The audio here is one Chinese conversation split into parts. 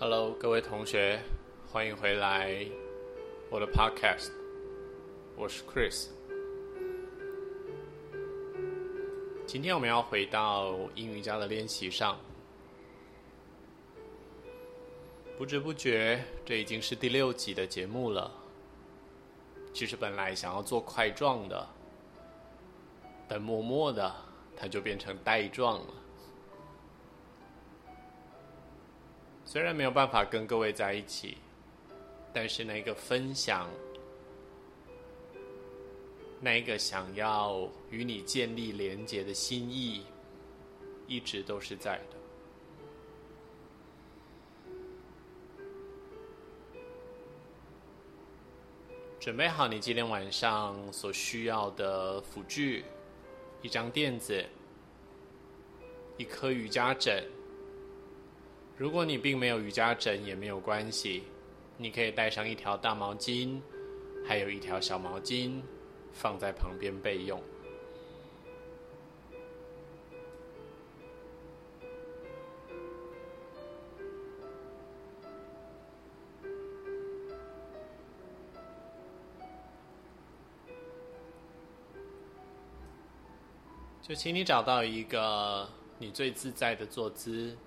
Hello，各位同学，欢迎回来我的 Podcast。我是 Chris。今天我们要回到英语家的练习上。不知不觉，这已经是第六集的节目了。其实本来想要做块状的，但默默的，它就变成带状了。虽然没有办法跟各位在一起，但是那个分享，那个想要与你建立连结的心意，一直都是在的。准备好你今天晚上所需要的辅具：一张垫子，一颗瑜伽枕。如果你并没有瑜伽枕也没有关系，你可以带上一条大毛巾，还有一条小毛巾，放在旁边备用。就请你找到一个你最自在的坐姿。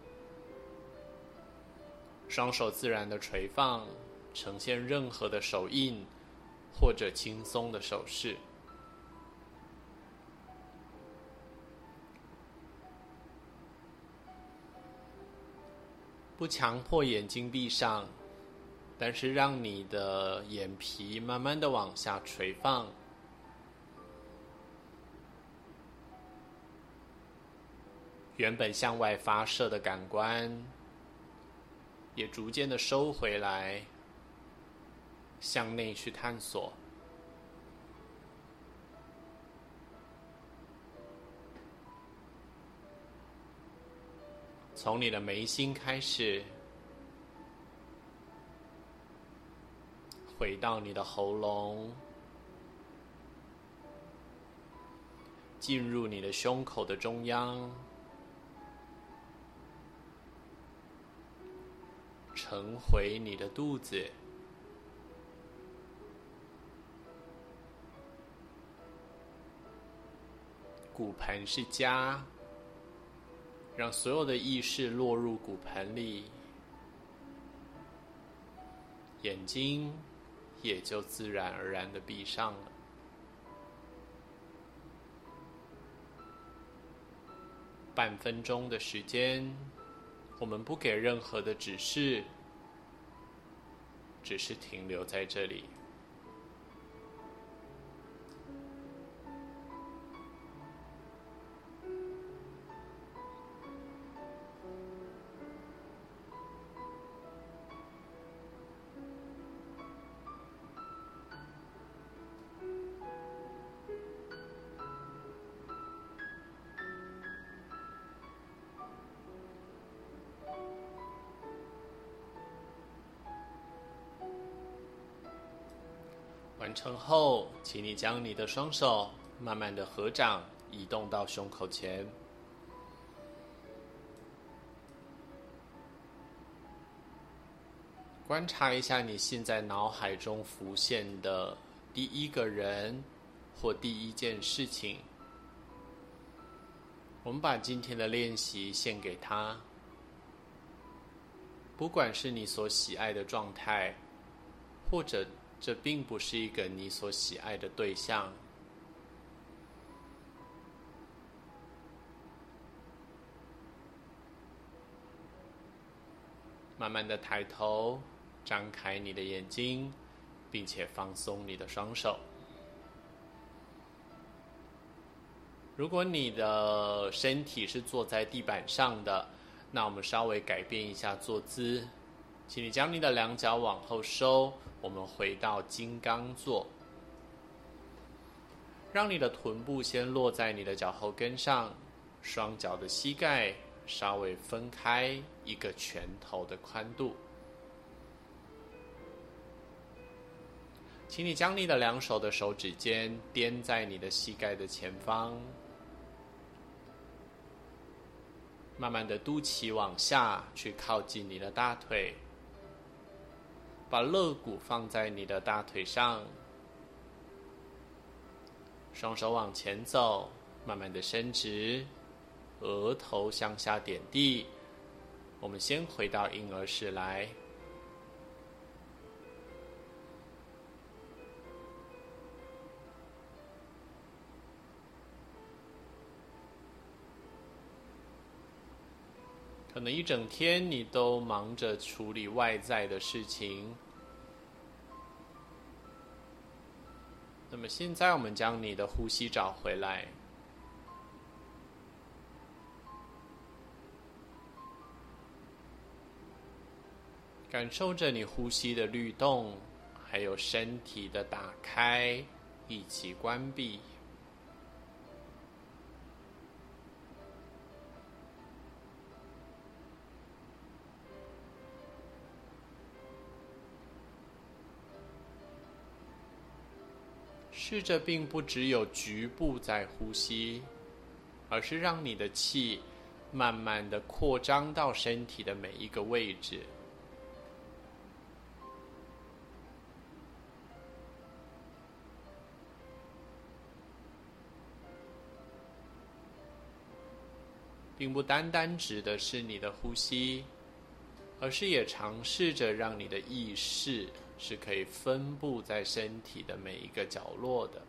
双手自然的垂放，呈现任何的手印或者轻松的手势，不强迫眼睛闭上，但是让你的眼皮慢慢的往下垂放，原本向外发射的感官。也逐渐的收回来，向内去探索。从你的眉心开始，回到你的喉咙，进入你的胸口的中央。沉回你的肚子，骨盆是家，让所有的意识落入骨盆里，眼睛也就自然而然的闭上了。半分钟的时间。我们不给任何的指示，只是停留在这里。成后，请你将你的双手慢慢的合掌，移动到胸口前。观察一下你现在脑海中浮现的第一个人或第一件事情。我们把今天的练习献给他，不管是你所喜爱的状态，或者。这并不是一个你所喜爱的对象。慢慢的抬头，张开你的眼睛，并且放松你的双手。如果你的身体是坐在地板上的，那我们稍微改变一下坐姿，请你将你的两脚往后收。我们回到金刚坐，让你的臀部先落在你的脚后跟上，双脚的膝盖稍微分开一个拳头的宽度。请你将你的两手的手指尖垫在你的膝盖的前方，慢慢的肚脐往下去靠近你的大腿，把肋骨放在你的大腿上，双手往前走，慢慢的伸直，额头向下点地。我们先回到婴儿式来。可能一整天你都忙着处理外在的事情，那么现在我们将你的呼吸找回来，感受着你呼吸的律动，还有身体的打开以及关闭。试着并不只有局部在呼吸，而是让你的气慢慢的扩张到身体的每一个位置，并不单单指的是你的呼吸，而是也尝试着让你的意识。是可以分布在身体的每一个角落的。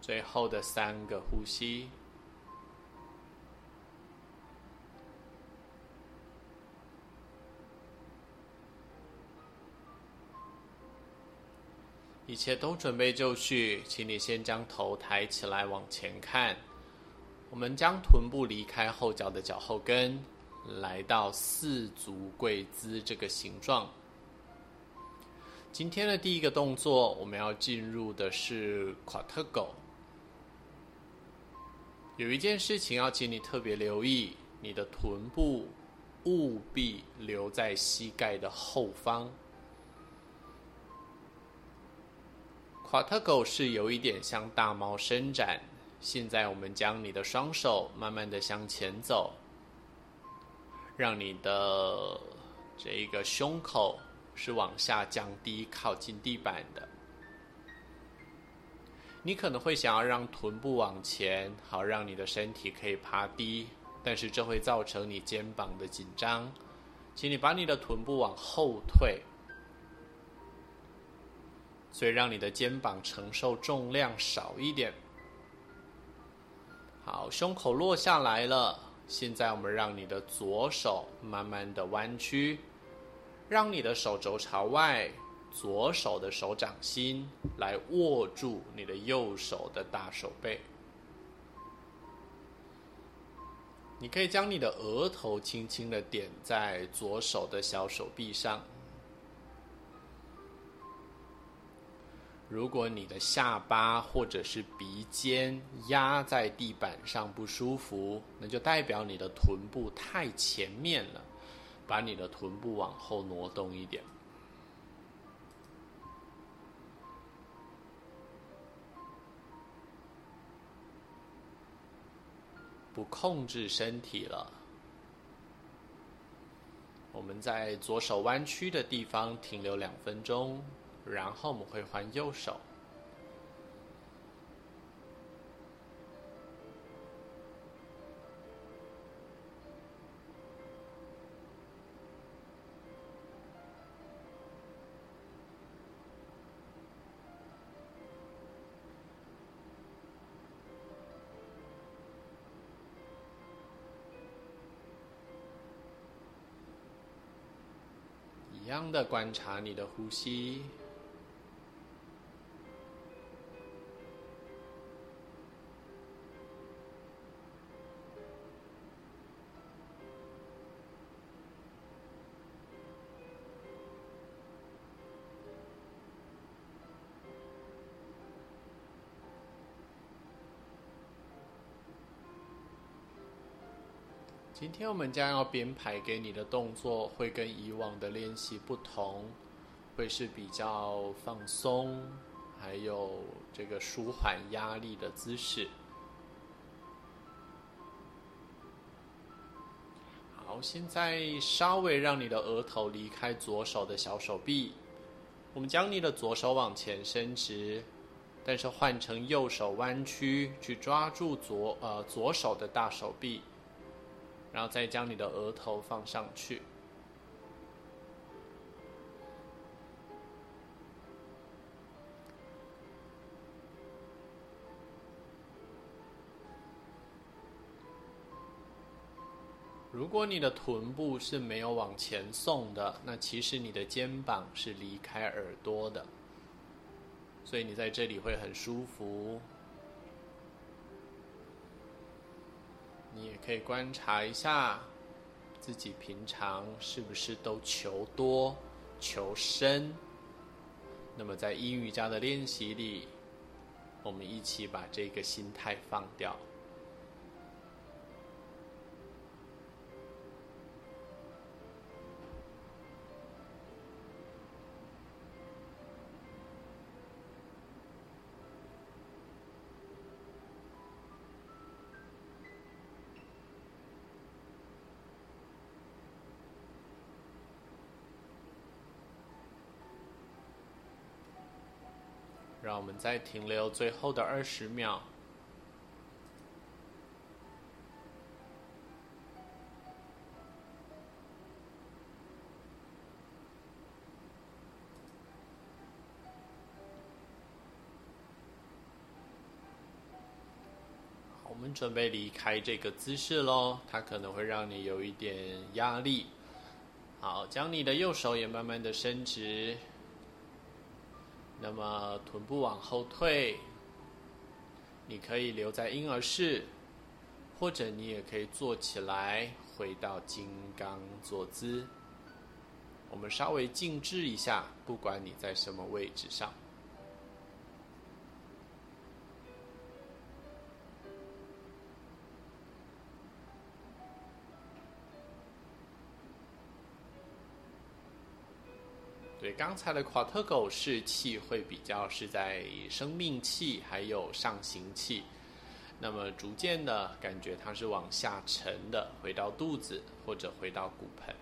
最后的三个呼吸，一切都准备就绪，请你先将头抬起来，往前看。我们将臀部离开后脚的脚后跟，来到四足跪姿这个形状。今天的第一个动作，我们要进入的是垮特狗。有一件事情要请你特别留意，你的臀部务必留在膝盖的后方。垮特狗是有一点像大猫伸展。现在我们将你的双手慢慢的向前走，让你的这一个胸口是往下降低，靠近地板的。你可能会想要让臀部往前，好让你的身体可以趴低，但是这会造成你肩膀的紧张，请你把你的臀部往后退，所以让你的肩膀承受重量少一点。好，胸口落下来了。现在我们让你的左手慢慢的弯曲，让你的手肘朝外，左手的手掌心来握住你的右手的大手背。你可以将你的额头轻轻的点在左手的小手臂上。如果你的下巴或者是鼻尖压在地板上不舒服，那就代表你的臀部太前面了，把你的臀部往后挪动一点。不控制身体了，我们在左手弯曲的地方停留两分钟。然后我们会换右手，一样的观察你的呼吸。今天我们将要编排给你的动作会跟以往的练习不同，会是比较放松，还有这个舒缓压力的姿势。好，现在稍微让你的额头离开左手的小手臂，我们将你的左手往前伸直，但是换成右手弯曲，去抓住左呃左手的大手臂，然后再将你的额头放上去。如果你的臀部是没有往前送的，那其实你的肩膀是离开耳朵的，所以你在这里会很舒服。你也可以观察一下自己平常是不是都求多求深。那么在阴瑜伽的练习里，我们一起把这个心态放掉。让我们再停留最后的二十秒。我们准备离开这个姿势喽，它可能会让你有一点压力。好，将你的右手也慢慢的伸直。那么臀部往后退，你可以留在婴儿式，或者你也可以坐起来，回到金刚坐姿。我们稍微静置一下，不管你在什么位置上。刚才的夸特狗式气会比较是在生命气还有上行气，那么逐渐的感觉它是往下沉的，回到肚子或者回到骨盆。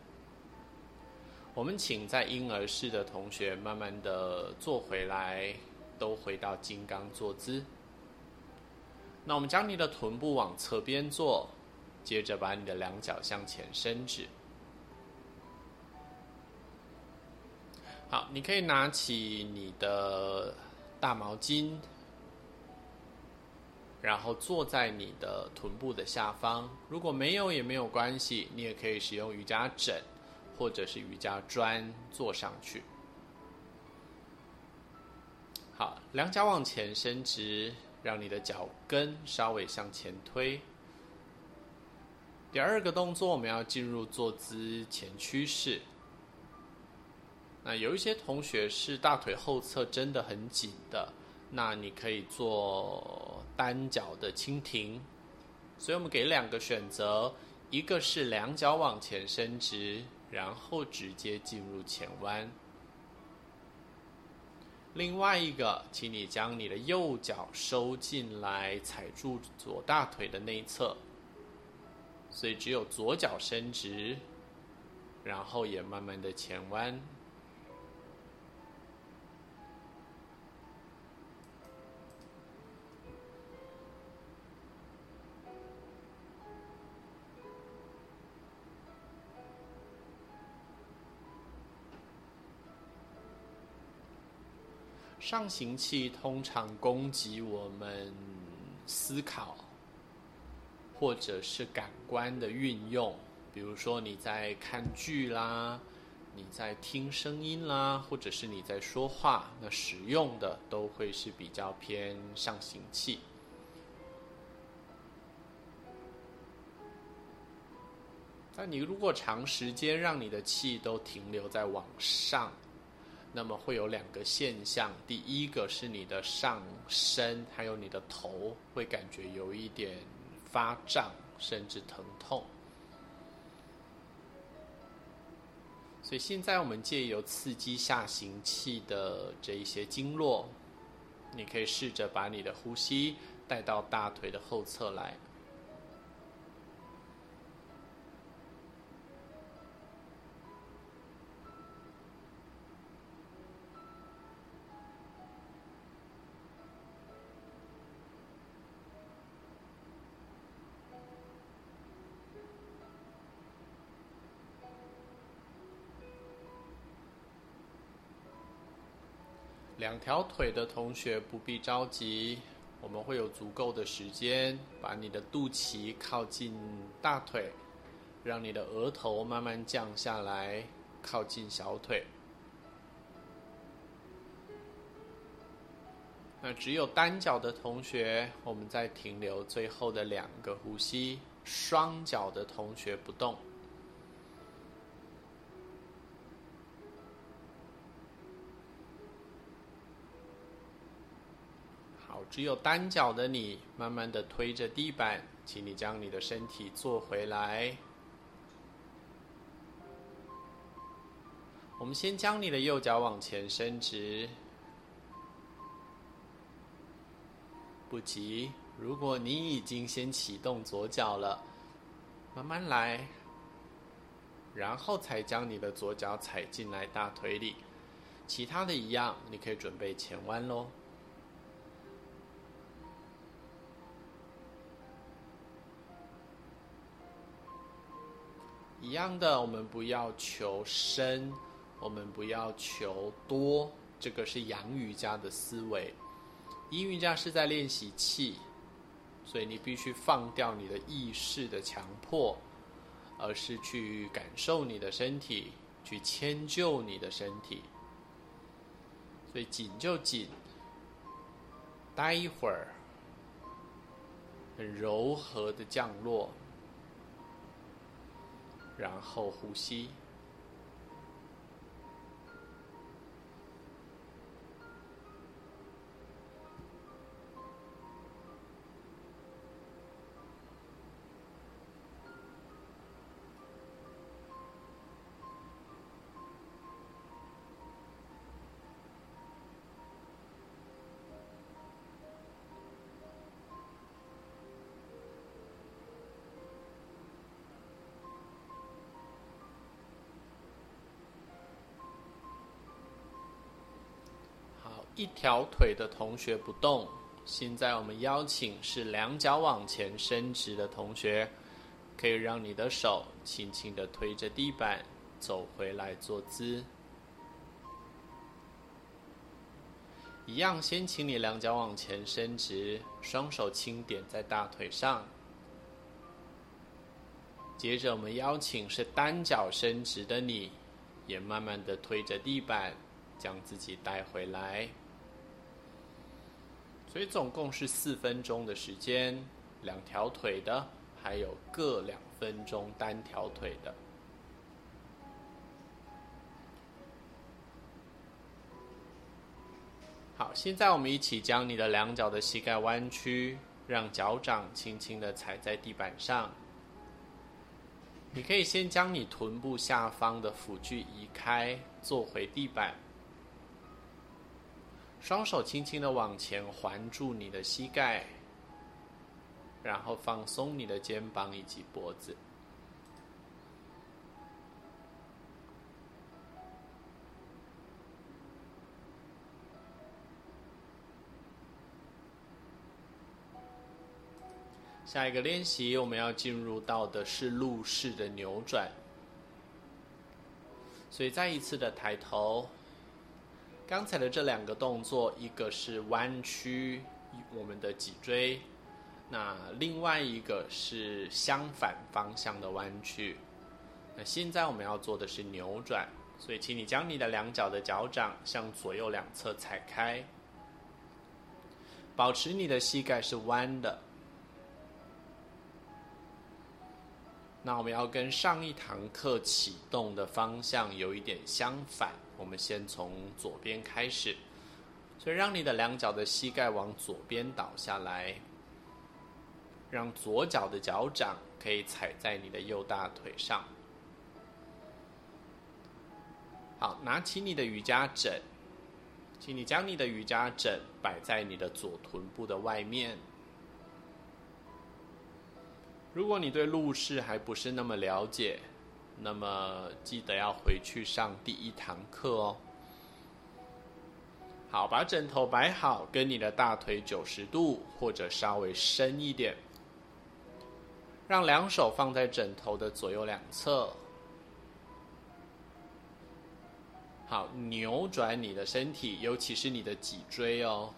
我们请在婴儿式的同学慢慢的坐回来，都回到金刚坐姿。那我们将你的臀部往侧边坐，接着把你的两脚向前伸直。好，你可以拿起你的大毛巾，然后坐在你的臀部的下方。如果没有也没有关系，你也可以使用瑜伽枕或者是瑜伽砖坐上去。好，两脚往前伸直，让你的脚跟稍微向前推。第二个动作，我们要进入坐姿前屈式。那有一些同学是大腿后侧真的很紧的，那你可以做单脚的蜻蜓。所以我们给两个选择，一个是两脚往前伸直，然后直接进入前弯；另外一个，请你将你的右脚收进来，踩住左大腿的内侧。所以只有左脚伸直，然后也慢慢的前弯。上行气通常攻击我们思考，或者是感官的运用。比如说你在看剧啦，你在听声音啦，或者是你在说话，那使用的都会是比较偏上行气。但你如果长时间让你的气都停留在往上。那么会有两个现象，第一个是你的上身还有你的头会感觉有一点发胀，甚至疼痛。所以现在我们借由刺激下行气的这一些经络，你可以试着把你的呼吸带到大腿的后侧来。两条腿的同学不必着急，我们会有足够的时间，把你的肚脐靠近大腿，让你的额头慢慢降下来，靠近小腿。那只有单脚的同学，我们再停留最后的两个呼吸，双脚的同学不动。只有单脚的你，慢慢的推着地板，请你将你的身体坐回来。我们先将你的右脚往前伸直，不急。如果你已经先启动左脚了，慢慢来，然后才将你的左脚踩进来大腿里。其他的一样，你可以准备前弯喽。一样的，我们不要求深，我们不要求多，这个是阳瑜伽的思维。阴瑜伽是在练习气，所以你必须放掉你的意识的强迫，而是去感受你的身体，去迁就你的身体。所以紧就紧，待一会儿，很柔和的降落。然后呼吸。一条腿的同学不动。现在我们邀请是两脚往前伸直的同学，可以让你的手轻轻的推着地板走回来坐姿。一样，先请你两脚往前伸直，双手轻点在大腿上。接着我们邀请是单脚伸直的你，也慢慢的推着地板，将自己带回来。所以总共是四分钟的时间，两条腿的，还有各两分钟单条腿的。好，现在我们一起将你的两脚的膝盖弯曲，让脚掌轻轻的踩在地板上。你可以先将你臀部下方的辅具移开，坐回地板。双手轻轻的往前环住你的膝盖，然后放松你的肩膀以及脖子。下一个练习，我们要进入到的是鹿式的扭转。所以再一次的抬头。刚才的这两个动作，一个是弯曲我们的脊椎，那另外一个是相反方向的弯曲。那现在我们要做的是扭转，所以请你将你的两脚的脚掌向左右两侧踩开，保持你的膝盖是弯的。那我们要跟上一堂课启动的方向有一点相反。我们先从左边开始，所以让你的两脚的膝盖往左边倒下来，让左脚的脚掌可以踩在你的右大腿上。好，拿起你的瑜伽枕，请你将你的瑜伽枕摆在你的左臀部的外面。如果你对路式还不是那么了解，那么记得要回去上第一堂课哦。好，把枕头摆好，跟你的大腿九十度或者稍微深一点，让两手放在枕头的左右两侧。好，扭转你的身体，尤其是你的脊椎哦。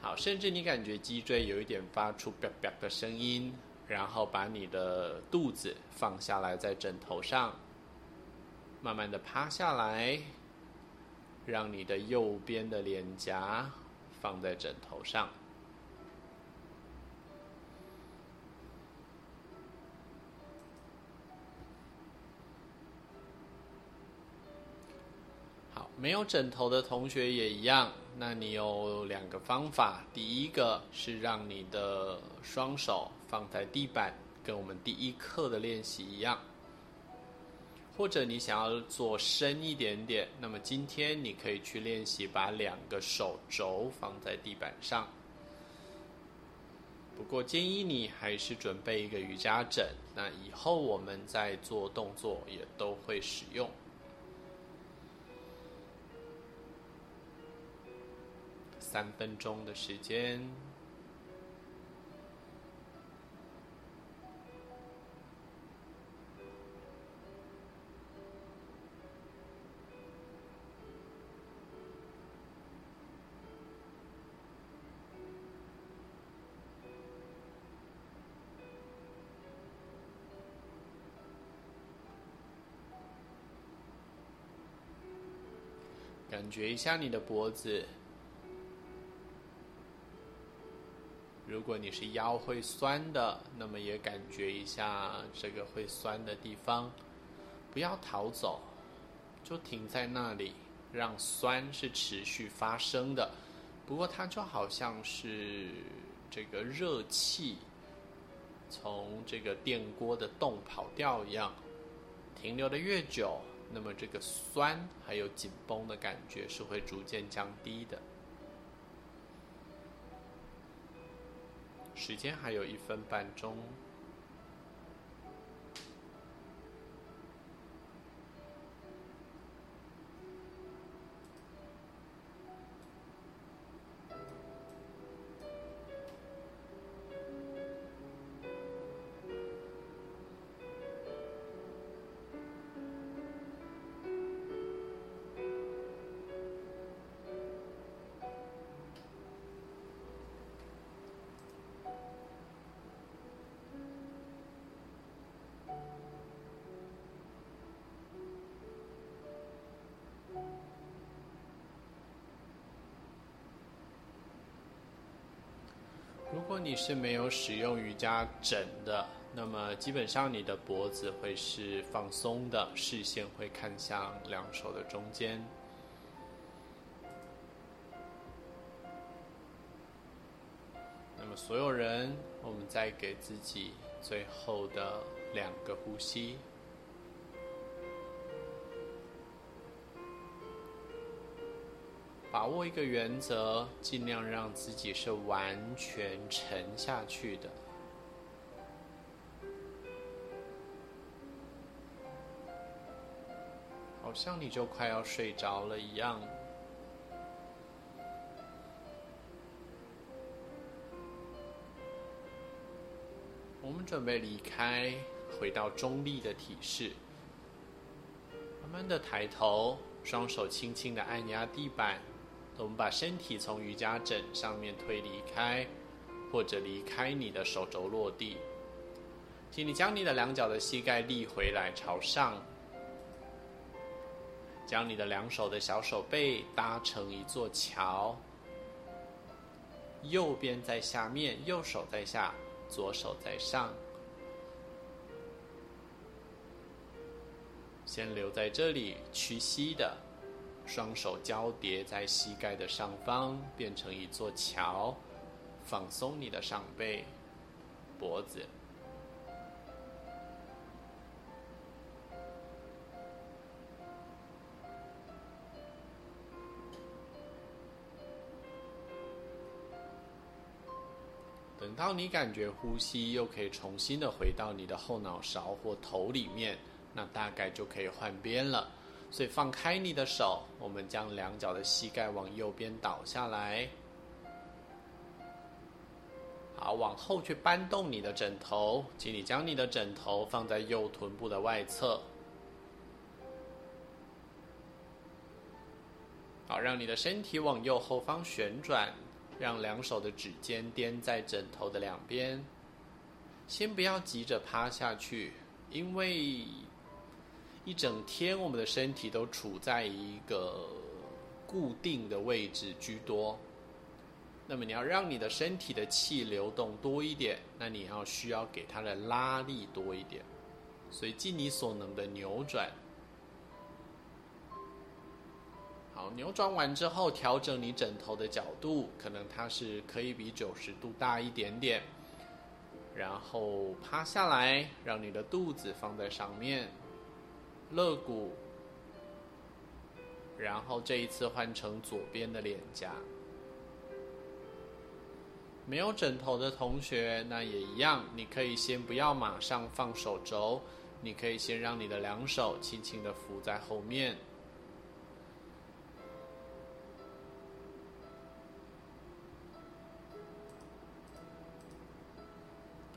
好，甚至你感觉脊椎有一点发出“啪啪”的声音，然后把你的肚子放下来在枕头上，慢慢的趴下来，让你的右边的脸颊放在枕头上。好没有枕头的同学也一样，那你有两个方法。第一个是让你的双手放在地板，跟我们第一课的练习一样。或者你想要做深一点点，那么今天你可以去练习把两个手肘放在地板上。不过建议你还是准备一个瑜伽枕，那以后我们在做动作也都会使用。三分钟的时间，感觉一下你的脖子。如果你是腰会酸的，那么也感觉一下这个会酸的地方，不要逃走，就停在那里，让酸是持续发生的。不过它就好像是这个热气从这个电锅的洞跑掉一样，停留的越久，那么这个酸还有紧绷的感觉是会逐渐降低的。时间还有一分半钟。如果你是没有使用瑜伽枕的，那么基本上你的脖子会是放松的，视线会看向两手的中间。那么所有人，我们再给自己最后的两个呼吸。把握一个原则，尽量让自己是完全沉下去的，好像你就快要睡着了一样。我们准备离开，回到中立的体式，慢慢的抬头，双手轻轻的按压地板。我们把身体从瑜伽枕上面推离开，或者离开你的手肘落地。请你将你的两脚的膝盖立回来朝上，将你的两手的小手背搭成一座桥。右边在下面，右手在下，左手在上。先留在这里，屈膝的。双手交叠在膝盖的上方变成一座桥放松你的上背脖子。等到你感觉呼吸又可以重新的回到你的后脑勺或头里面那大概就可以换边了。所以放开你的手，我们将两脚的膝盖往右边倒下来。好，往后去搬动你的枕头，请你将你的枕头放在右臀部的外侧。好，让你的身体往右后方旋转，让两手的指尖垫在枕头的两边。先不要急着趴下去，因为一整天我们的身体都处在一个固定的位置居多。那么你要让你的身体的气流动多一点，那你要需要给它的拉力多一点，所以尽你所能的扭转。好，扭转完之后，调整你枕头的角度，可能它是可以比九十度大一点点。然后趴下来，让你的肚子放在上面，肋骨。然后这一次换成左边的脸颊。没有枕头的同学，那也一样，你可以先不要马上放手肘，你可以先让你的两手轻轻的扶在后面。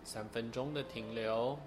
三分钟的停留。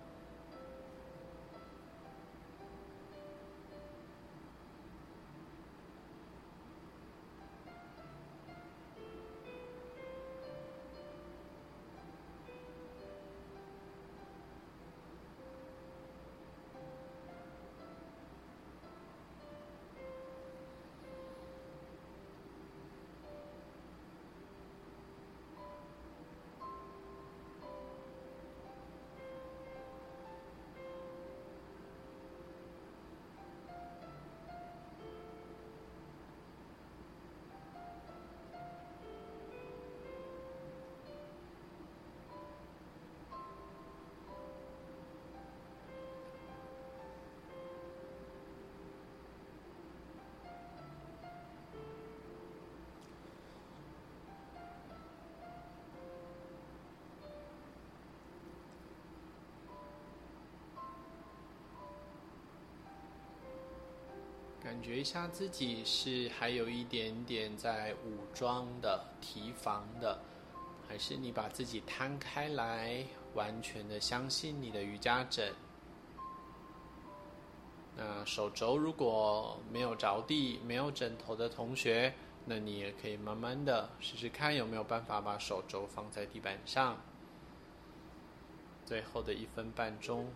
感觉一下自己是还有一点点在武装的、提防的，还是你把自己摊开来，完全的相信你的瑜伽枕？那手肘如果没有着地、没有枕头的同学，那你也可以慢慢的试试看有没有办法把手肘放在地板上。最后的一分半钟。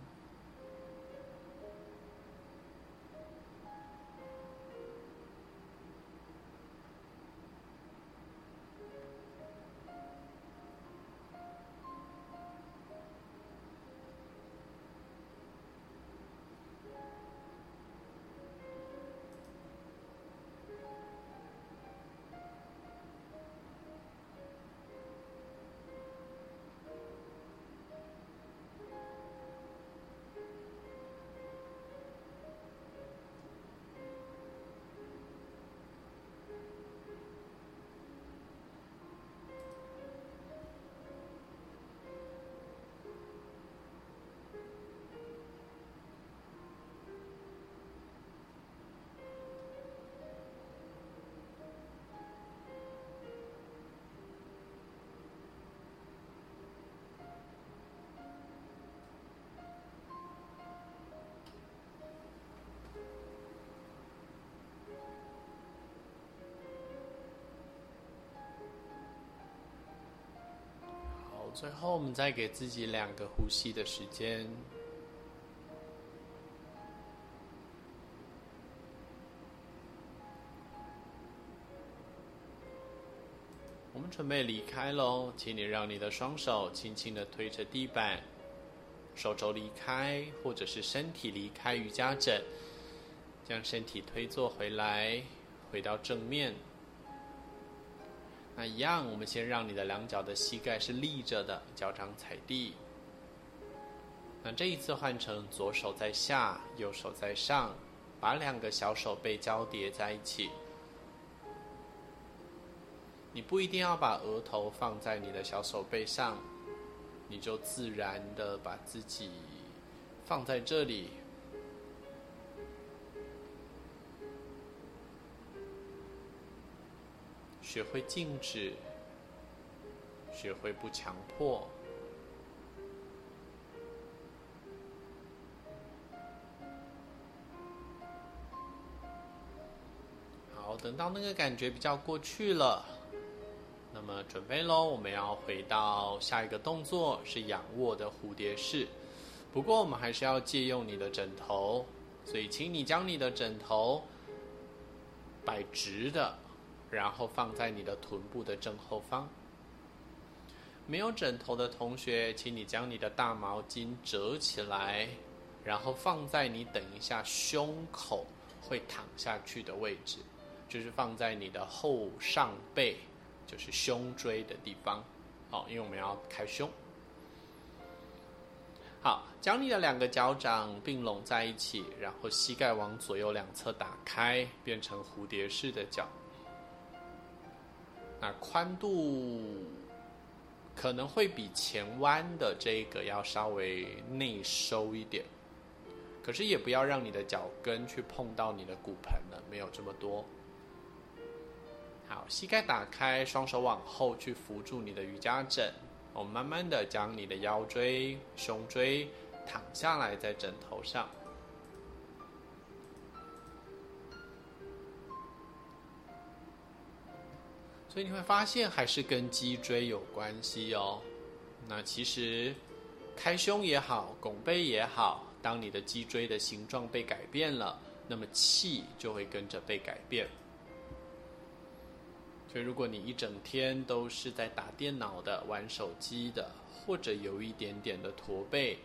最后，我们再给自己两个呼吸的时间。我们准备离开喽，请你让你的双手轻轻的推着地板，手肘离开，或者是身体离开瑜伽枕，将身体推坐回来，回到正面。那一样，我们先让你的两脚的膝盖是立着的，脚掌踩地。那这一次换成左手在下，右手在上，把两个小手背交叠在一起。你不一定要把额头放在你的小手背上，你就自然的把自己放在这里，学会静止，学会不强迫。好，等到那个感觉比较过去了。那么准备喽，我们要回到下一个动作，是仰卧的蝴蝶式。不过我们还是要借用你的枕头，所以请你将你的枕头摆直的，然后放在你的臀部的正后方。没有枕头的同学，请你将你的大毛巾折起来，然后放在你等一下胸口会躺下去的位置，就是放在你的后上背。就是胸椎的地方，好，因为我们要开胸。好，将你的两个脚掌并拢在一起，然后膝盖往左右两侧打开，变成蝴蝶式的脚。那宽度可能会比前弯的这个要稍微内收一点，可是也不要让你的脚跟去碰到你的骨盆了，没有这么多。好，膝盖打开，双手往后去扶住你的瑜伽枕。我们慢慢的将你的腰椎、胸椎躺下来在枕头上。所以你会发现，还是跟脊椎有关系哦。那其实开胸也好，拱背也好，当你的脊椎的形状被改变了，那么气就会跟着被改变。所以，如果你一整天都是在打电脑的、玩手机的，或者有一点点的驼背，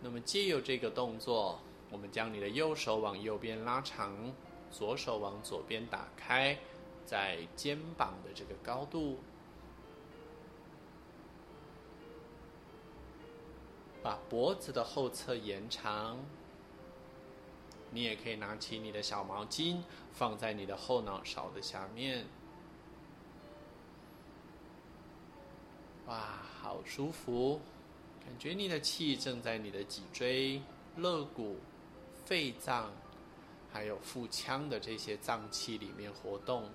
那么借由这个动作，我们将你的右手往右边拉长，左手往左边打开，在肩膀的这个高度，把脖子的后侧延长。你也可以拿起你的小毛巾，放在你的后脑勺的下面。哇，好舒服！感觉你的气正在你的脊椎、肋骨、肺脏，还有腹腔的这些脏器里面活动。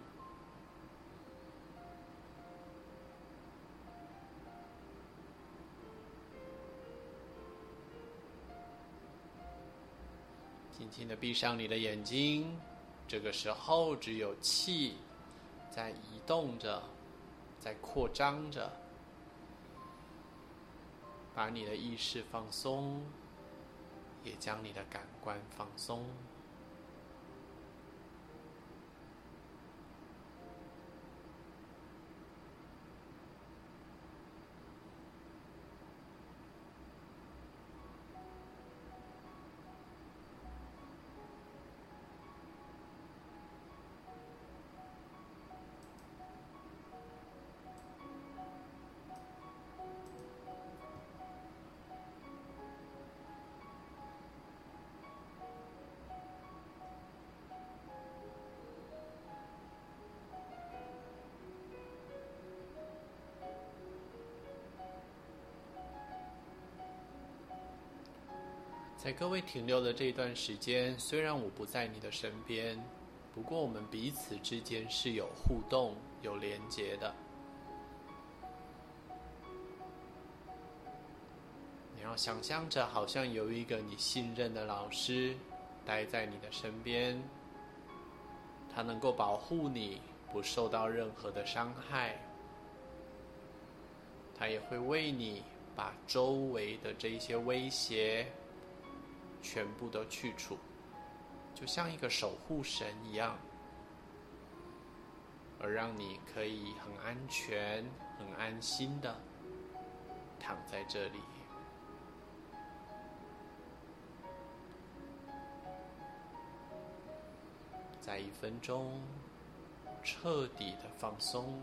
轻轻的闭上你的眼睛，这个时候只有气在移动着，在扩张着。把你的意识放松，也将你的感官放松。在各位停留的这一段时间，虽然我不在你的身边，不过我们彼此之间是有互动、有连接的。你要想象着，好像有一个你信任的老师待在你的身边，他能够保护你不受到任何的伤害，他也会为你把周围的这一些威胁。全部都去除，就像一个守护神一样，而让你可以很安全、很安心的躺在这里，在一分钟彻底的放松。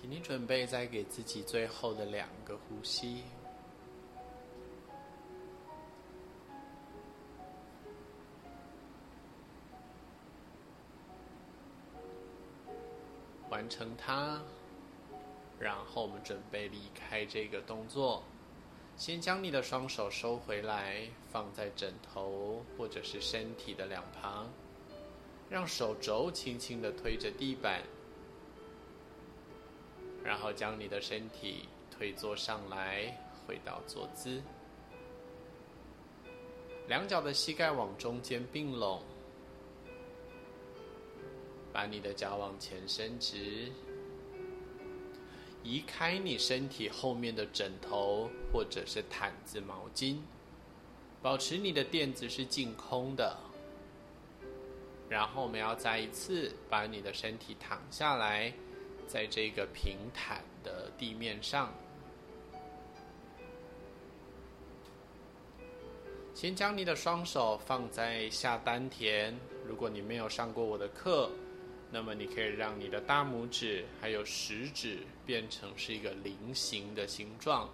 请你准备再给自己最后的两个呼吸。完成它，然后我们准备离开这个动作。先将你的双手收回来，放在枕头或者是身体的两旁，让手肘轻轻的推着地板，然后将你的身体推坐上来，回到坐姿。两脚的膝盖往中间并拢。把你的脚往前伸直，移开你身体后面的枕头或者是毯子、毛巾，保持你的垫子是净空的。然后我们要再一次把你的身体躺下来，在这个平坦的地面上，先将你的双手放在下丹田。如果你没有上过我的课，那么你可以让你的大拇指还有食指变成是一个菱形的形状，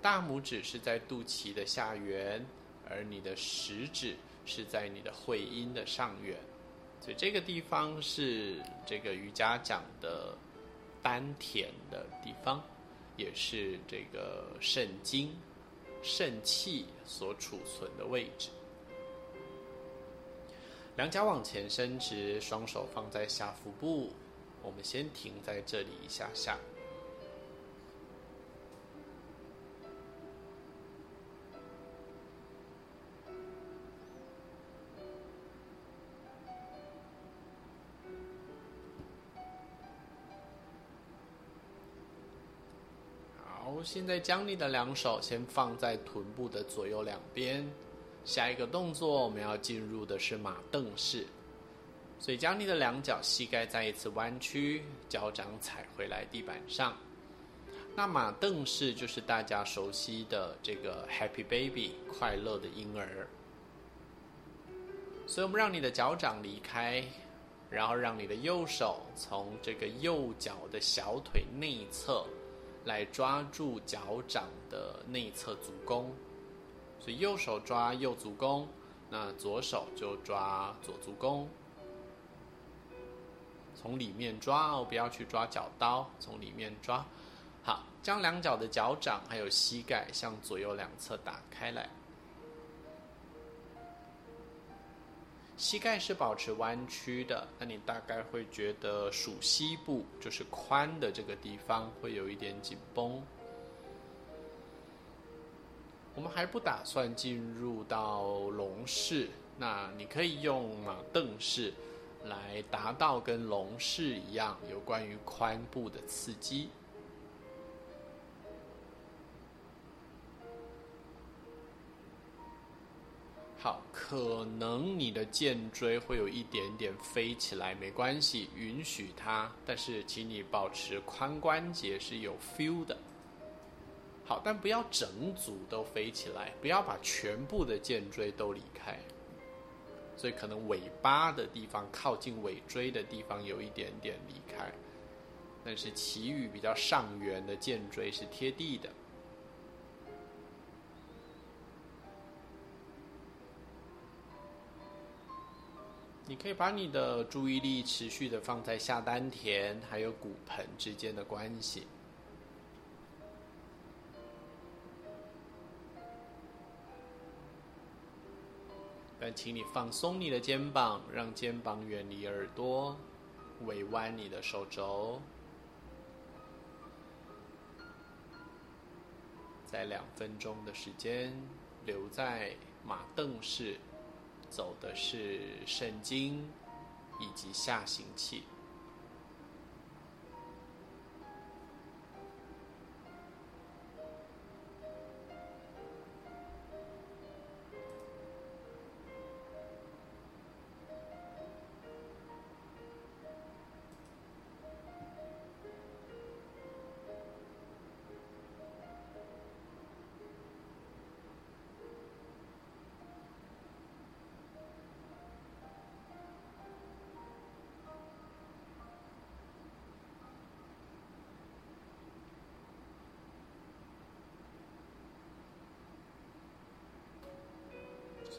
大拇指是在肚脐的下缘，而你的食指是在你的会阴的上缘，所以这个地方是这个瑜伽讲的丹田的地方，也是这个肾经、肾气所储存的位置。两脚往前伸直，双手放在下腹部。我们先停在这里一下下。现在将你的两手先放在臀部的左右两边。下一个动作，我们要进入的是马凳式，所以将你的两脚膝盖再一次弯曲，脚掌踩回来地板上。那马凳式就是大家熟悉的这个 Happy Baby 快乐的婴儿。所以我们让你的脚掌离开，然后让你的右手从这个右脚的小腿内侧来抓住脚掌的内侧足弓。所以右手抓右足弓，那左手就抓左足弓。从里面抓哦，不要去抓脚刀，从里面抓。好，将两脚的脚掌还有膝盖向左右两侧打开来。膝盖是保持弯曲的，那你大概会觉得属膝部就是髋的这个地方会有一点紧绷。我们还不打算进入到龙式，那你可以用马鐙式来达到跟龙式一样有关于髋部的刺激。好，可能你的肩椎会有一点点飞起来，没关系，允许它，但是请你保持髋关节是有 feel 的。好，但不要整组都飞起来，不要把全部的肩椎都离开。所以可能尾巴的地方，靠近尾椎的地方有一点点离开，但是其余比较上缘的肩椎是贴地的。你可以把你的注意力持续的放在下丹田还有骨盆之间的关系。但请你放松你的肩膀，让肩膀远离耳朵，微弯你的手肘。在两分钟的时间，留在马凳式，走的是肾经以及下行气。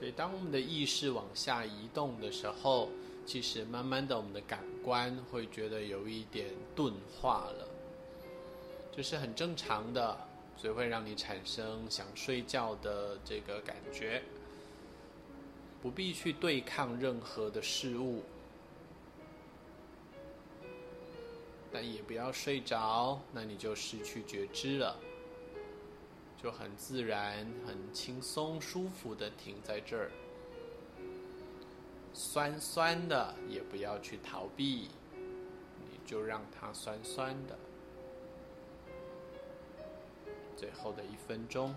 所以，当我们的意识往下移动的时候，其实慢慢的，我们的感官会觉得有一点钝化了，这是很正常的，所以会让你产生想睡觉的这个感觉。不必去对抗任何的事物，但也不要睡着，那你就失去觉知了。就很自然、很轻松、舒服的停在这儿，酸酸的也不要去逃避，你就让它酸酸的。最后的一分钟。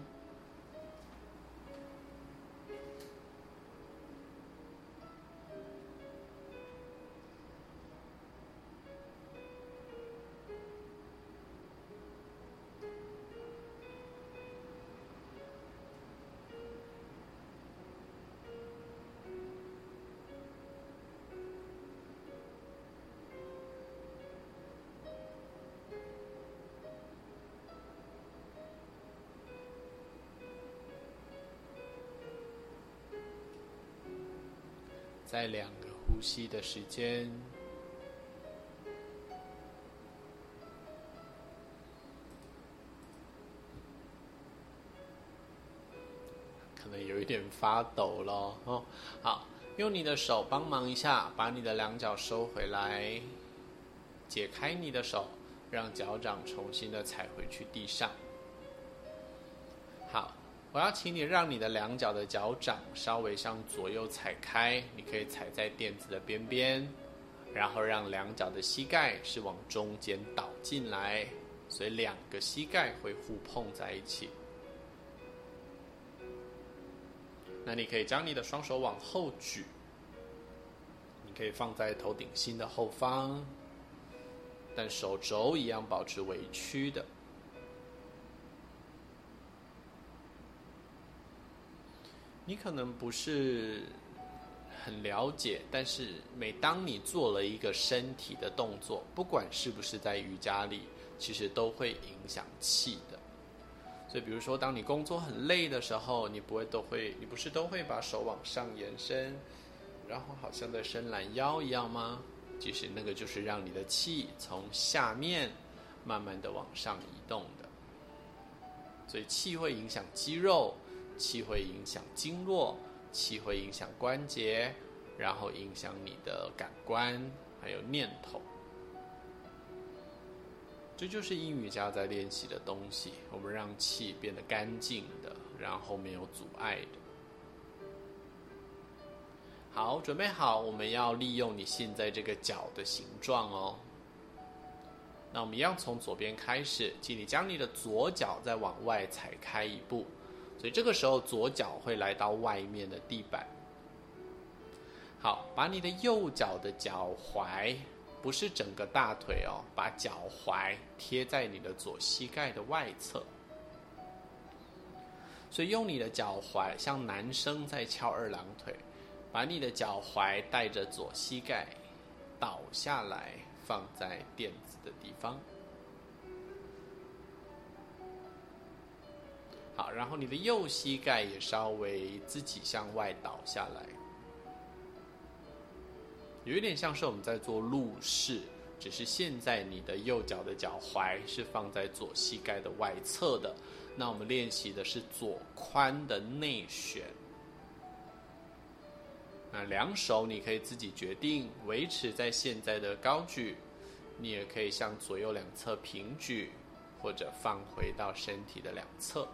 在两个呼吸的时间，可能有一点发抖了哦。好，用你的手帮忙一下，把你的两脚收回来，解开你的手，让脚掌重新的踩回去地上。我要请你让你的两脚的脚掌稍微向左右踩开，你可以踩在垫子的边边，然后让两脚的膝盖是往中间倒进来，所以两个膝盖会互碰在一起。那你可以将你的双手往后举，你可以放在头顶心的后方，但手肘一样保持微曲的。你可能不是很了解，但是每当你做了一个身体的动作，不管是不是在瑜伽里，其实都会影响气的。所以，比如说，当你工作很累的时候，你不会都会，你不是都会把手往上延伸，然后好像在伸懒腰一样吗？其实那个就是让你的气从下面慢慢的往上移动的。所以，气会影响肌肉。气会影响经络，气会影响关节，然后影响你的感官，还有念头。这就是阴瑜伽在练习的东西。我们让气变得干净的，然后没有阻碍的。好，准备好，我们要利用你现在这个脚的形状哦。那我们一样从左边开始，请你将你的左脚再往外踩开一步。所以这个时候，左脚会来到外面的地板。好，把你的右脚的脚踝，不是整个大腿哦，把脚踝贴在你的左膝盖的外侧。所以用你的脚踝，像男生在翘二郎腿，把你的脚踝带着左膝盖倒下来，放在垫子的地方。好，然后你的右膝盖也稍微自己向外倒下来，有一点像是我们在做鹿式，只是现在你的右脚的脚踝是放在左膝盖的外侧的。那我们练习的是左髋的内旋。那两手你可以自己决定，维持在现在的高举，你也可以向左右两侧平举，或者放回到身体的两侧。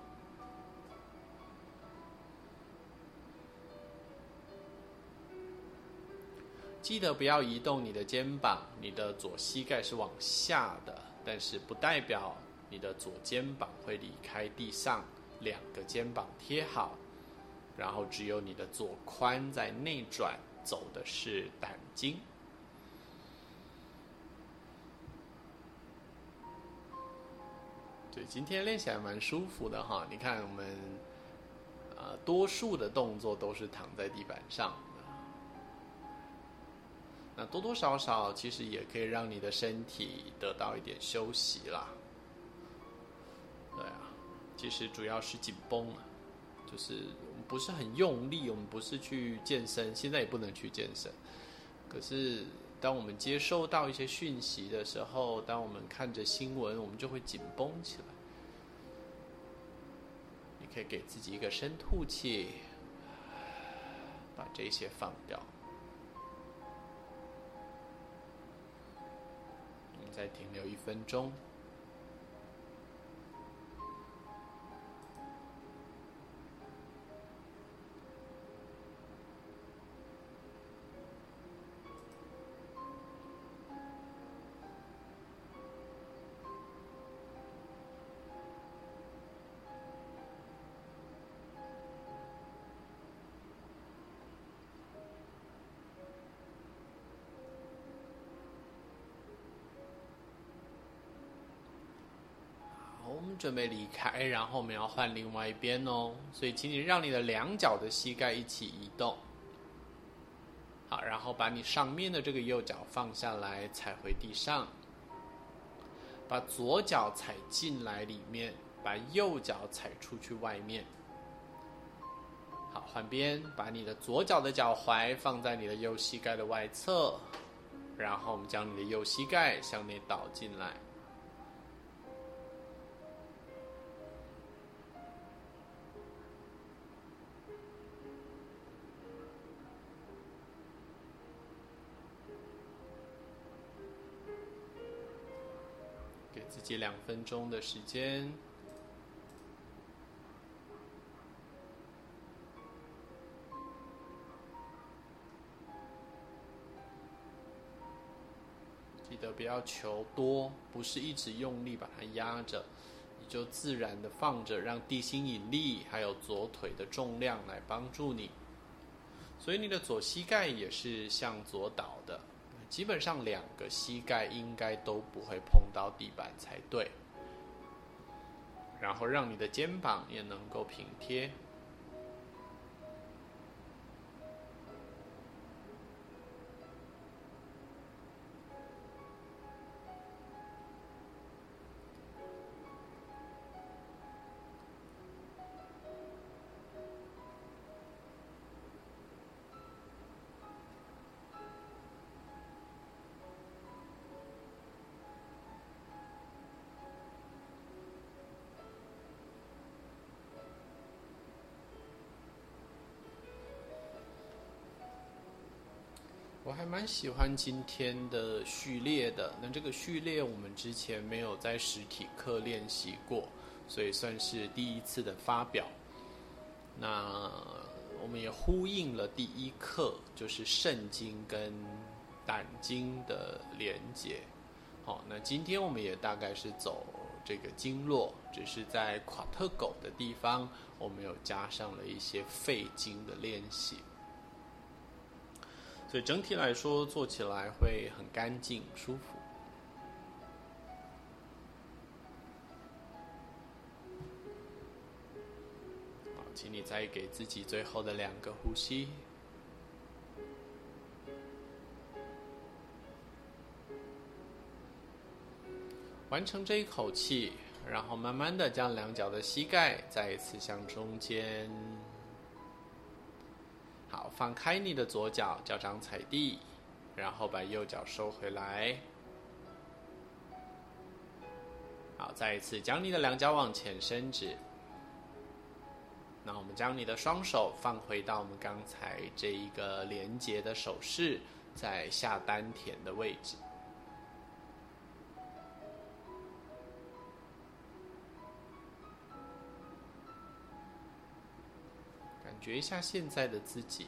记得不要移动你的肩膀，你的左膝盖是往下的，但是不代表你的左肩膀会离开地上。两个肩膀贴好，然后只有你的左髋在内转，走的是胆经。对，今天练起来蛮舒服的哈。你看我们，呃，多数的动作都是躺在地板上。那多多少少其实也可以让你的身体得到一点休息啦。对啊，其实主要是紧绷，就是我们不是很用力，我们不是去健身，现在也不能去健身。可是，当我们接收到一些讯息的时候，当我们看着新闻，我们就会紧绷起来。你可以给自己一个深吐气，把这些放掉。再停留一分钟。准备离开，然后我们要换另外一边哦。所以，请你让你的两脚的膝盖一起移动。好，然后把你上面的这个右脚放下来，踩回地上。把左脚踩进来里面，把右脚踩出去外面。好，换边，把你的左脚的脚踝放在你的右膝盖的外侧，然后我们将你的右膝盖向内倒进来。己两分钟的时间，记得不要求多，不是一直用力把它压着，你就自然的放着，让地心引力还有左腿的重量来帮助你。所以你的左膝盖也是向左倒。基本上两个膝盖应该都不会碰到地板才对，然后让你的肩膀也能够平贴。我还蛮喜欢今天的序列的。那这个序列我们之前没有在实体课练习过，所以算是第一次的发表。那我们也呼应了第一课，就是圣经跟胆经的连结。好，那今天我们也大概是走这个经络，只是在夸特狗的地方，我们有加上了一些肺经的练习。所以整体来说，做起来会很干净、舒服。好，请你再给自己最后的两个呼吸。完成这一口气，然后慢慢的将两脚的膝盖再一次向中间。放开你的左脚，脚掌踩地，然后把右脚收回来。好，再一次将你的两脚往前伸直。那我们将你的双手放回到我们刚才这一个连接的手势，在下丹田的位置。感觉一下现在的自己。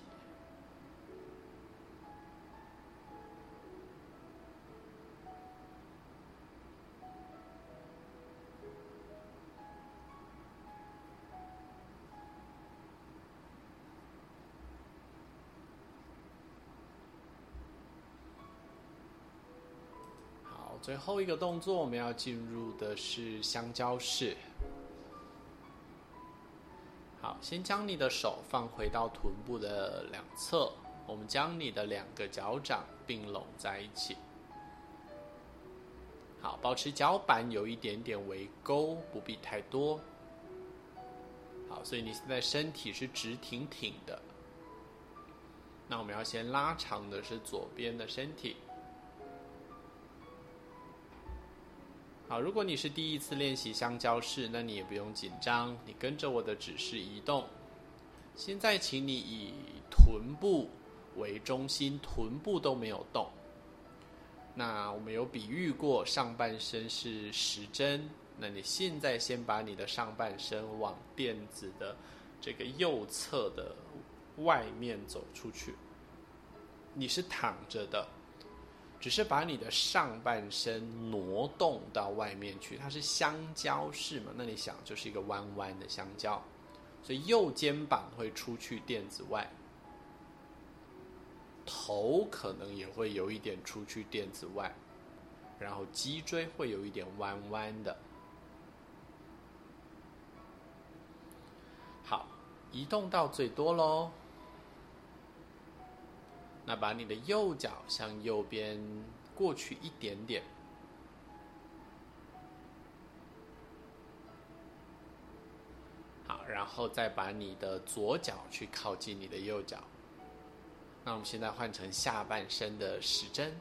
最后一个动作，我们要进入的是香蕉式。好，先将你的手放回到臀部的两侧，我们将你的两个脚掌并拢在一起。好，保持脚板有一点点微勾，不必太多。好，所以你现在身体是直挺挺的。那我们要先拉长的是左边的身体。好，如果你是第一次练习香蕉式，那你也不用紧张，你跟着我的指示移动。现在，请你以臀部为中心，臀部都没有动。那我们有比喻过，上半身是时针，那你现在先把你的上半身往垫子的这个右侧的外面走出去。你是躺着的。只是把你的上半身挪动到外面去，它是香蕉式嘛？那你想，就是一个弯弯的香蕉，所以右肩膀会出去垫子外，头可能也会有一点出去垫子外，然后脊椎会有一点弯弯的。好，移动到最多喽。那把你的右脚向右边过去一点点，好，然后再把你的左脚去靠近你的右脚。那我们现在换成下半身的时针。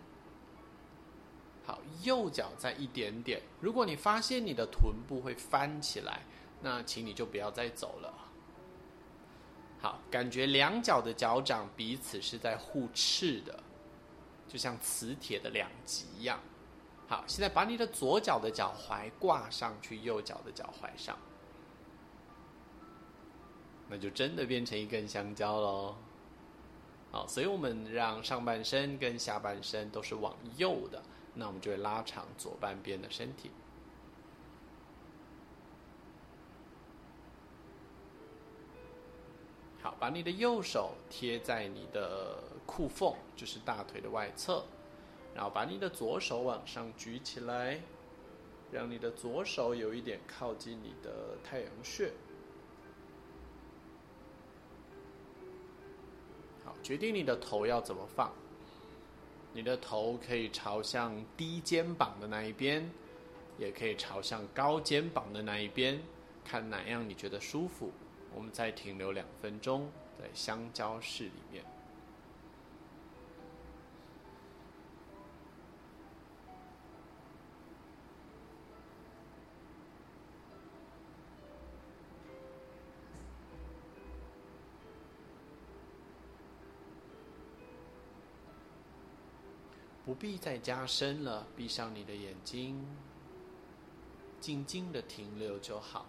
好，右脚再一点点。如果你发现你的臀部会翻起来，那请你就不要再走了。好，感觉两脚的脚掌彼此是在互斥的，就像磁铁的两极一样。好，现在把你的左脚的脚踝挂上去右脚的脚踝上，那就真的变成一根香蕉喽。好，所以我们让上半身跟下半身都是往右的，那我们就会拉长左半边的身体。好，把你的右手贴在你的裤缝，就是大腿的外侧，然后把你的左手往上举起来，让你的左手有一点靠近你的太阳穴。好，决定你的头要怎么放。你的头可以朝向低肩膀的那一边，也可以朝向高肩膀的那一边，看哪样你觉得舒服。我们再停留两分钟，在香蕉式里面，不必再加深了，闭上你的眼睛，静静的停留就好。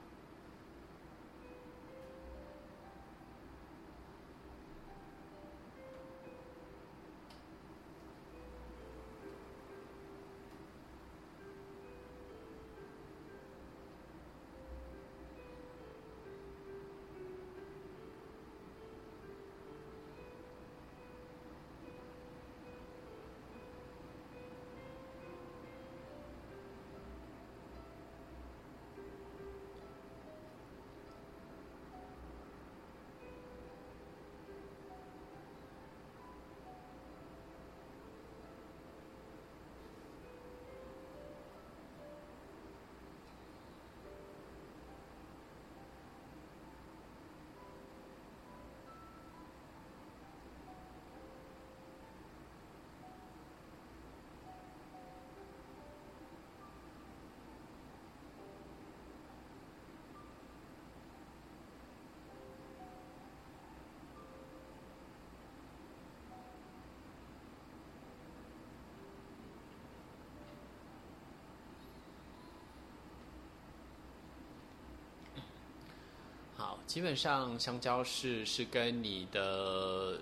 基本上，香蕉式是跟你的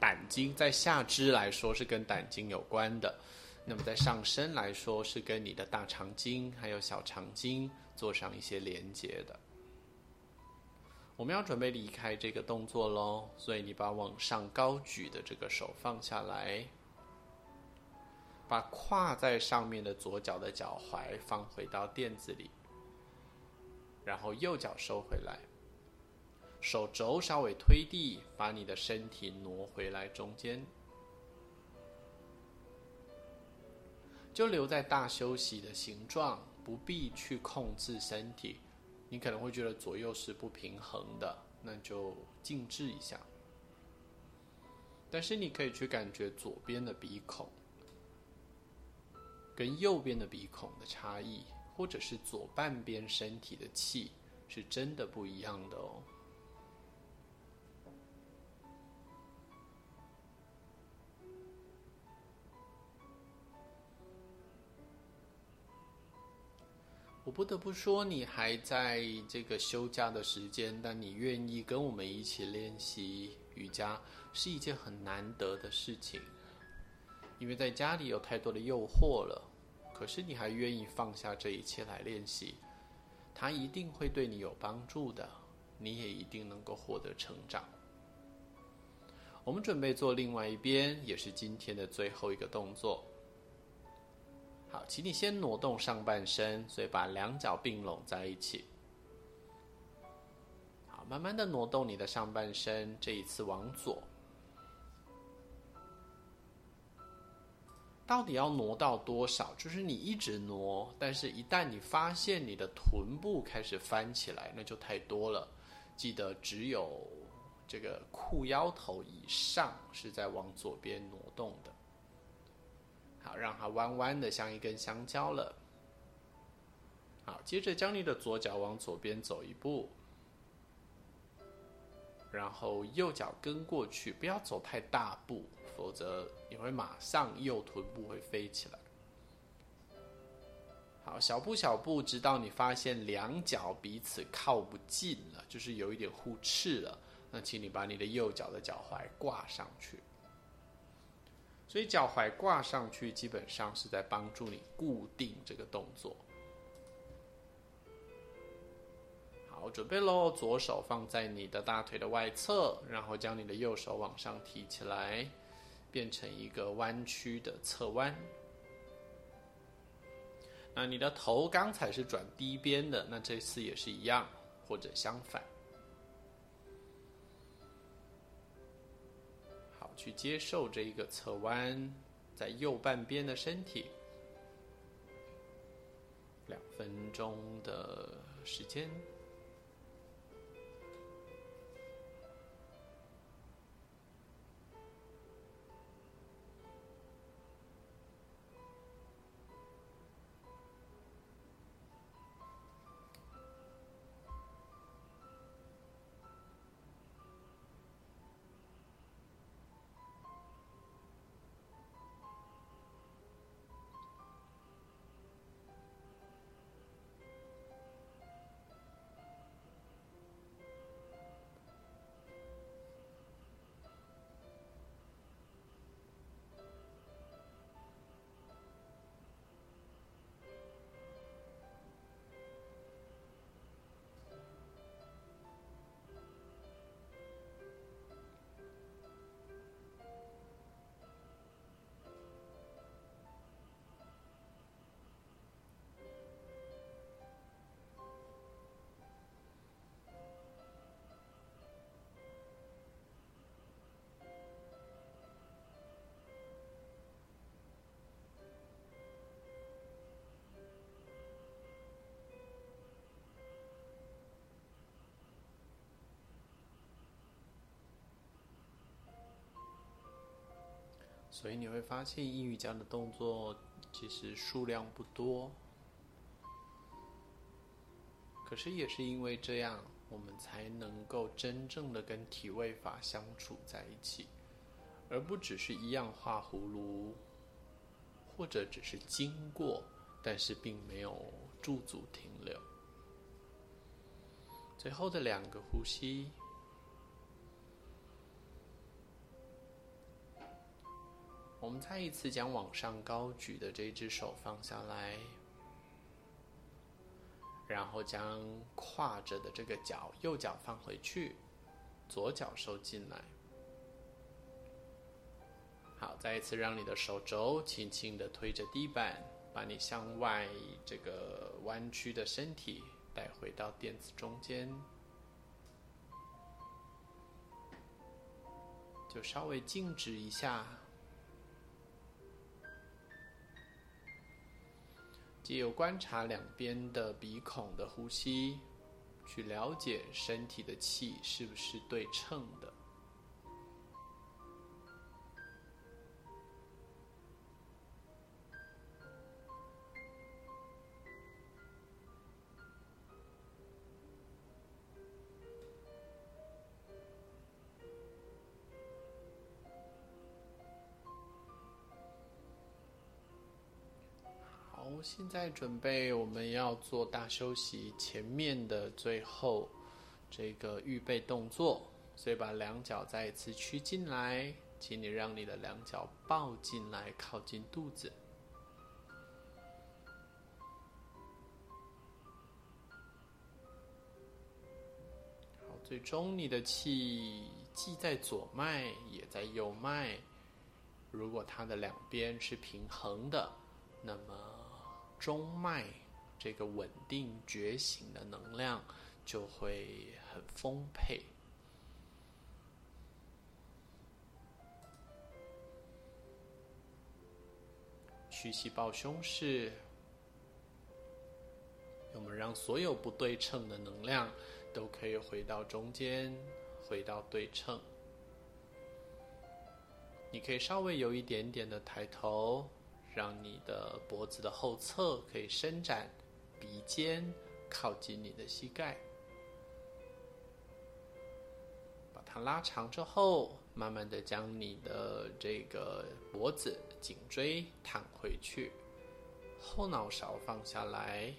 胆经，在下肢来说是跟胆经有关的；那么在上身来说，是跟你的大肠经还有小肠经做上一些连接的。我们要准备离开这个动作喽，所以你把往上高举的这个手放下来，把跨在上面的左脚的脚踝放回到垫子里，然后右脚收回来。手肘稍微推地，把你的身体挪回来中间，就留在大休息的形状，不必去控制身体，你可能会觉得左右是不平衡的，那就静置一下。但是你可以去感觉左边的鼻孔跟右边的鼻孔的差异，或者是左半边身体的气是真的不一样的哦。我不得不说，你还在这个休假的时间，但你愿意跟我们一起练习瑜伽，是一件很难得的事情。因为在家里有太多的诱惑了，可是你还愿意放下这一切来练习，它一定会对你有帮助的，你也一定能够获得成长。我们准备做另外一边，也是今天的最后一个动作。好，请你先挪动上半身，所以把两脚并拢在一起。好，慢慢的挪动你的上半身，这一次往左。到底要挪到多少？就是你一直挪，但是一旦你发现你的臀部开始翻起来，那就太多了。记得只有这个裤腰头以上是在往左边挪动的。让它弯弯的像一根香蕉了。好，接着将你的左脚往左边走一步，然后右脚跟过去，不要走太大步，否则你会马上右臀部会飞起来。好，小步小步，直到你发现两脚彼此靠不近了，就是有一点互斥了，那请你把你的右脚的脚踝挂上去。所以脚踝挂上去，基本上是在帮助你固定这个动作。好，准备喽！左手放在你的大腿的外侧，然后将你的右手往上提起来，变成一个弯曲的侧弯。那你的头刚才是转低边的，那这次也是一样，或者相反。去接受这一个侧弯，在右半边的身体，两分钟的时间。所以你会发现，阴瑜伽的动作其实数量不多，可是也是因为这样，我们才能够真正的跟体位法相处在一起，而不只是一样画葫芦，或者只是经过，但是并没有驻足停留。最后的两个呼吸。我们再一次将往上高举的这只手放下来，然后将跨着的这个脚右脚放回去，左脚收进来。好，再一次让你的手肘轻轻的推着地板，把你向外这个弯曲的身体带回到垫子中间，就稍微静止一下。也有观察两边的鼻孔的呼吸，去了解身体的气是不是对称的。现在准备，我们要做大休息前面的最后这个预备动作，所以把两脚再一次屈进来，请你让你的两脚抱进来，靠近肚子。最终你的气既在左脉，也在右脉。如果它的两边是平衡的，那么。中脉这个稳定觉醒的能量就会很丰沛。屈膝抱胸式，我们让所有不对称的能量都可以回到中间，回到对称。你可以稍微有一点点的抬头。让你的脖子的后侧可以伸展，鼻尖靠近你的膝盖，把它拉长之后，慢慢的将你的这个脖子、颈椎躺回去，后脑勺放下来，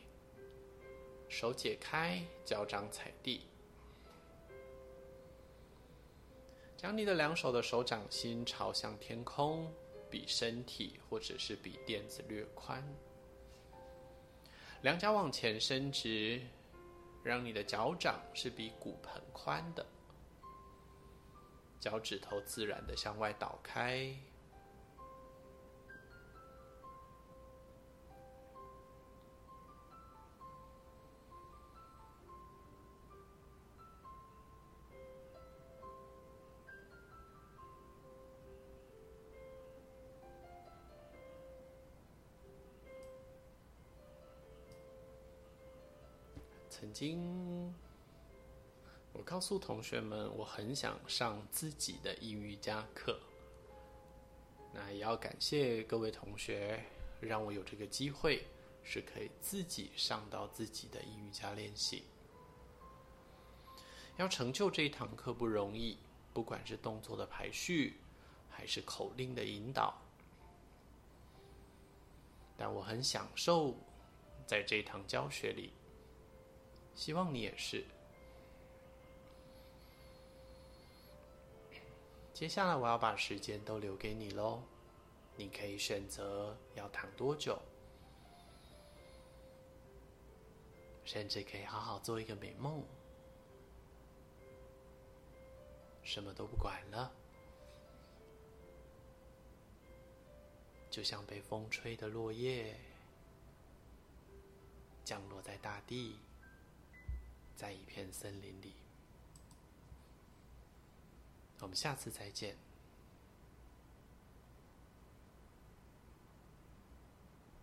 手解开，脚掌踩地，将你的两手的手掌心朝向天空。比身体或者是比垫子略宽，两脚往前伸直，让你的脚掌是比骨盆宽的，脚趾头自然的向外倒开。曾经，我告诉同学们，我很想上自己的阴瑜伽课。那也要感谢各位同学，让我有这个机会，是可以自己上到自己的阴瑜伽练习。要成就这一堂课不容易，不管是动作的排序，还是口令的引导，但我很享受在这一堂教学里。希望你也是。接下来我要把时间都留给你喽，你可以选择要躺多久，甚至可以好好做一个美梦，什么都不管了，就像被风吹的落叶，降落在大地。在一片森林里，我们下次再见。